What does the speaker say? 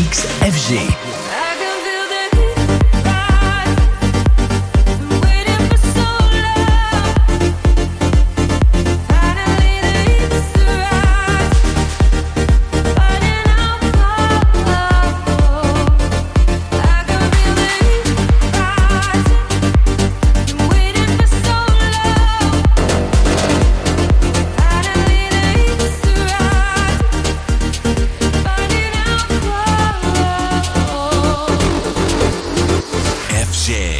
XFG. Music.